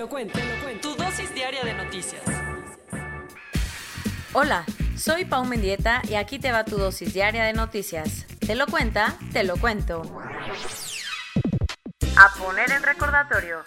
Te lo cuento, te lo cuento. Tu dosis diaria de noticias. Hola, soy Pau Mendieta y aquí te va tu dosis diaria de noticias. Te lo cuenta, te lo cuento. A poner en recordatorio.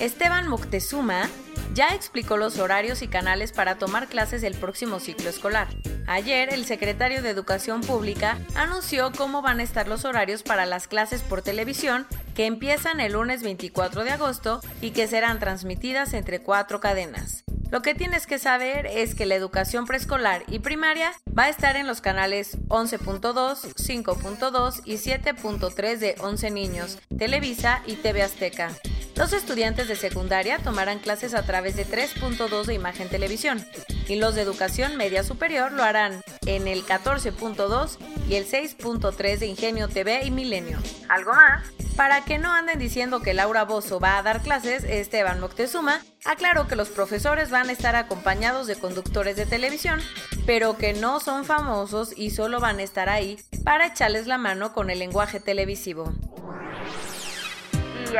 Esteban Moctezuma ya explicó los horarios y canales para tomar clases el próximo ciclo escolar. Ayer, el secretario de Educación Pública anunció cómo van a estar los horarios para las clases por televisión que empiezan el lunes 24 de agosto y que serán transmitidas entre cuatro cadenas. Lo que tienes que saber es que la educación preescolar y primaria va a estar en los canales 11.2, 5.2 y 7.3 de 11 niños, Televisa y TV Azteca. Los estudiantes de secundaria tomarán clases a través de 3.2 de Imagen Televisión y los de educación media superior lo harán en el 14.2 y el 6.3 de Ingenio TV y Milenio. ¿Algo más? Para que no anden diciendo que Laura Bozo va a dar clases, Esteban Moctezuma aclaró que los profesores van a estar acompañados de conductores de televisión, pero que no son famosos y solo van a estar ahí para echarles la mano con el lenguaje televisivo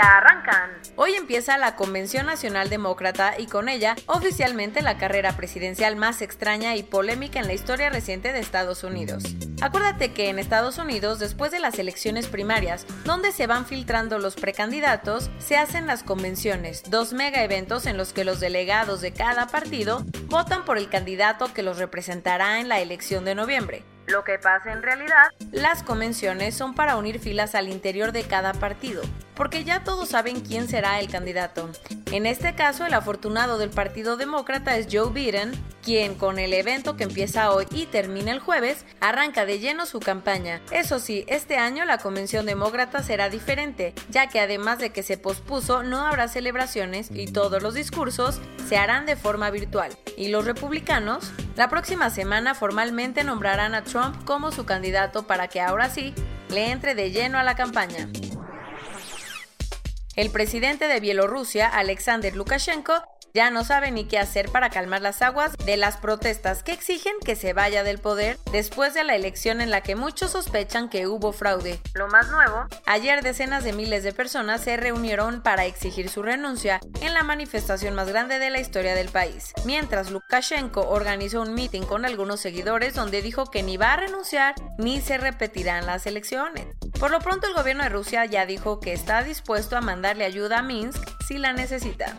arrancan. Hoy empieza la Convención Nacional Demócrata y con ella oficialmente la carrera presidencial más extraña y polémica en la historia reciente de Estados Unidos. Acuérdate que en Estados Unidos, después de las elecciones primarias, donde se van filtrando los precandidatos, se hacen las convenciones, dos mega eventos en los que los delegados de cada partido votan por el candidato que los representará en la elección de noviembre. Lo que pasa en realidad, las convenciones son para unir filas al interior de cada partido, porque ya todos saben quién será el candidato. En este caso, el afortunado del Partido Demócrata es Joe Biden, quien con el evento que empieza hoy y termina el jueves, arranca de lleno su campaña. Eso sí, este año la convención demócrata será diferente, ya que además de que se pospuso, no habrá celebraciones y todos los discursos se harán de forma virtual. Y los republicanos, la próxima semana formalmente nombrarán a Trump como su candidato para que ahora sí le entre de lleno a la campaña. El presidente de Bielorrusia, Alexander Lukashenko, ya no sabe ni qué hacer para calmar las aguas de las protestas que exigen que se vaya del poder después de la elección en la que muchos sospechan que hubo fraude. Lo más nuevo, ayer decenas de miles de personas se reunieron para exigir su renuncia en la manifestación más grande de la historia del país, mientras Lukashenko organizó un meeting con algunos seguidores donde dijo que ni va a renunciar ni se repetirán las elecciones. Por lo pronto el gobierno de Rusia ya dijo que está dispuesto a mandarle ayuda a Minsk si la necesita.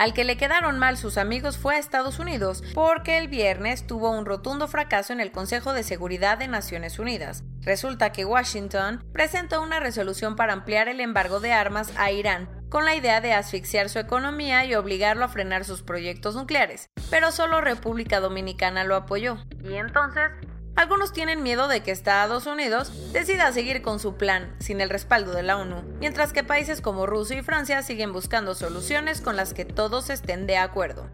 Al que le quedaron mal sus amigos fue a Estados Unidos, porque el viernes tuvo un rotundo fracaso en el Consejo de Seguridad de Naciones Unidas. Resulta que Washington presentó una resolución para ampliar el embargo de armas a Irán, con la idea de asfixiar su economía y obligarlo a frenar sus proyectos nucleares, pero solo República Dominicana lo apoyó. Y entonces algunos tienen miedo de que Estados Unidos decida seguir con su plan sin el respaldo de la ONU, mientras que países como Rusia y Francia siguen buscando soluciones con las que todos estén de acuerdo.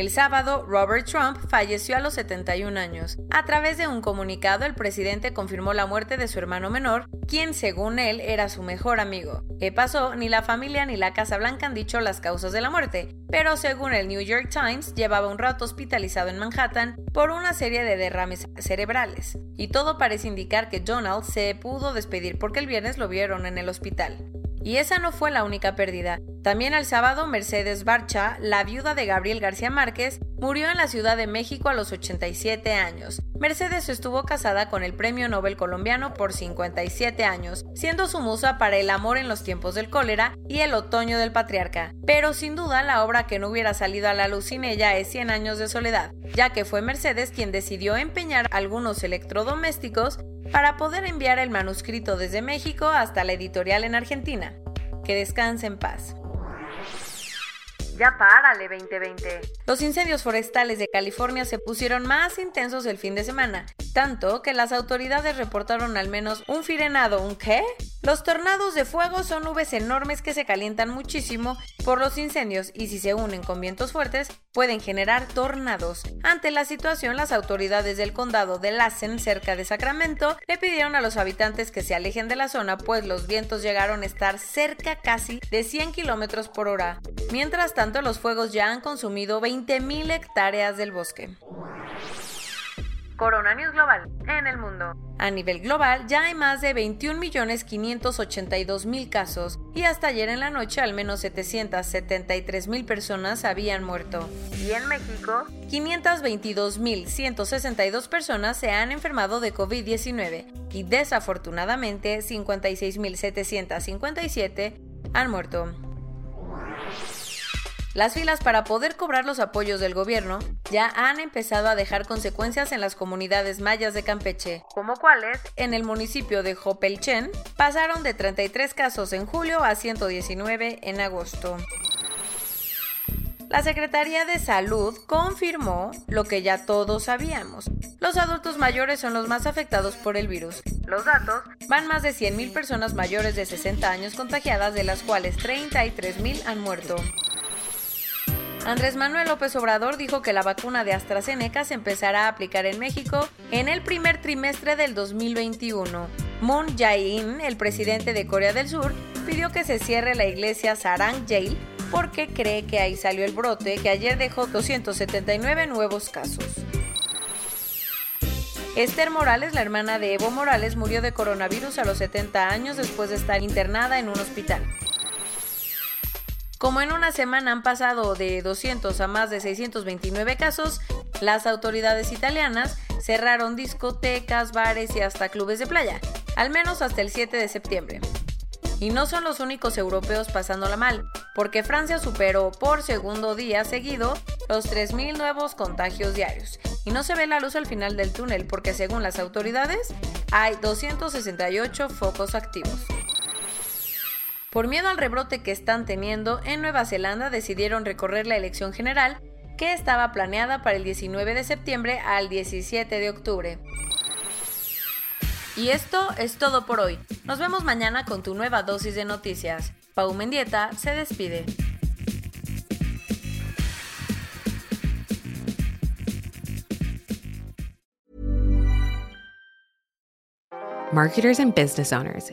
El sábado, Robert Trump falleció a los 71 años. A través de un comunicado, el presidente confirmó la muerte de su hermano menor, quien según él era su mejor amigo. ¿Qué pasó? Ni la familia ni la Casa Blanca han dicho las causas de la muerte, pero según el New York Times, llevaba un rato hospitalizado en Manhattan por una serie de derrames cerebrales. Y todo parece indicar que Donald se pudo despedir porque el viernes lo vieron en el hospital. Y esa no fue la única pérdida. También el sábado, Mercedes Barcha, la viuda de Gabriel García Márquez, murió en la Ciudad de México a los 87 años. Mercedes estuvo casada con el Premio Nobel colombiano por 57 años, siendo su musa para El amor en los tiempos del cólera y El otoño del patriarca. Pero sin duda la obra que no hubiera salido a la luz sin ella es 100 años de soledad, ya que fue Mercedes quien decidió empeñar algunos electrodomésticos para poder enviar el manuscrito desde México hasta la editorial en Argentina. Que descanse en paz. Ya párale 2020. Los incendios forestales de California se pusieron más intensos el fin de semana, tanto que las autoridades reportaron al menos un firenado, ¿un qué? Los tornados de fuego son nubes enormes que se calientan muchísimo por los incendios y si se unen con vientos fuertes pueden generar tornados. Ante la situación, las autoridades del condado de Lassen, cerca de Sacramento, le pidieron a los habitantes que se alejen de la zona, pues los vientos llegaron a estar cerca casi de 100 kilómetros por hora. Mientras tanto, los fuegos ya han consumido 20.000 hectáreas del bosque. Corona News Global en el mundo. A nivel global ya hay más de 21.582.000 casos y hasta ayer en la noche al menos 773.000 personas habían muerto. Y en México, 522.162 personas se han enfermado de COVID-19 y desafortunadamente 56.757 han muerto. Las filas para poder cobrar los apoyos del gobierno ya han empezado a dejar consecuencias en las comunidades mayas de Campeche, como cuáles, en el municipio de Jopelchen, pasaron de 33 casos en julio a 119 en agosto. La Secretaría de Salud confirmó lo que ya todos sabíamos. Los adultos mayores son los más afectados por el virus. Los datos van más de 100.000 personas mayores de 60 años contagiadas, de las cuales 33.000 han muerto. Andrés Manuel López Obrador dijo que la vacuna de AstraZeneca se empezará a aplicar en México en el primer trimestre del 2021. Moon Jae-in, el presidente de Corea del Sur, pidió que se cierre la iglesia Sarang Jail porque cree que ahí salió el brote que ayer dejó 279 nuevos casos. Esther Morales, la hermana de Evo Morales, murió de coronavirus a los 70 años después de estar internada en un hospital. Como en una semana han pasado de 200 a más de 629 casos, las autoridades italianas cerraron discotecas, bares y hasta clubes de playa, al menos hasta el 7 de septiembre. Y no son los únicos europeos pasándola mal, porque Francia superó por segundo día seguido los 3.000 nuevos contagios diarios. Y no se ve la luz al final del túnel porque según las autoridades hay 268 focos activos. Por miedo al rebrote que están teniendo, en Nueva Zelanda decidieron recorrer la elección general que estaba planeada para el 19 de septiembre al 17 de octubre. Y esto es todo por hoy. Nos vemos mañana con tu nueva dosis de noticias. Pau Mendieta se despide. Marketers and business owners.